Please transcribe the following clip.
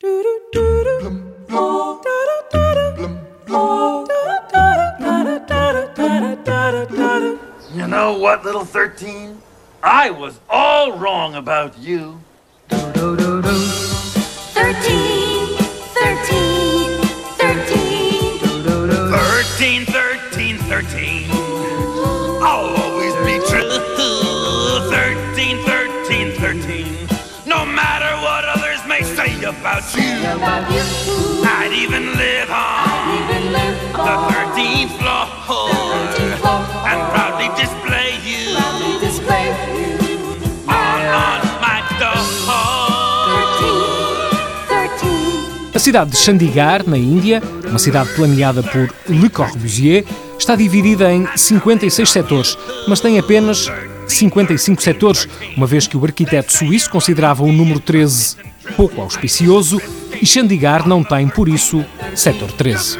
You know what, little 13? I was all wrong about you. 13, 13, 13. 13, 13, 13. Say about you, About you, I'd even live on even live the on 13th floor 13th floor. and proudly display you Proudly display you. on, on my door. 13, 13. A cidade de Chandigarh, na Índia, uma cidade planeada por Le Corbusier, está dividida em 56 setores, mas tem apenas 55 setores, uma vez que o arquiteto suíço considerava o número 13 pouco auspicioso e Chandigarh não tem, por isso, setor 13.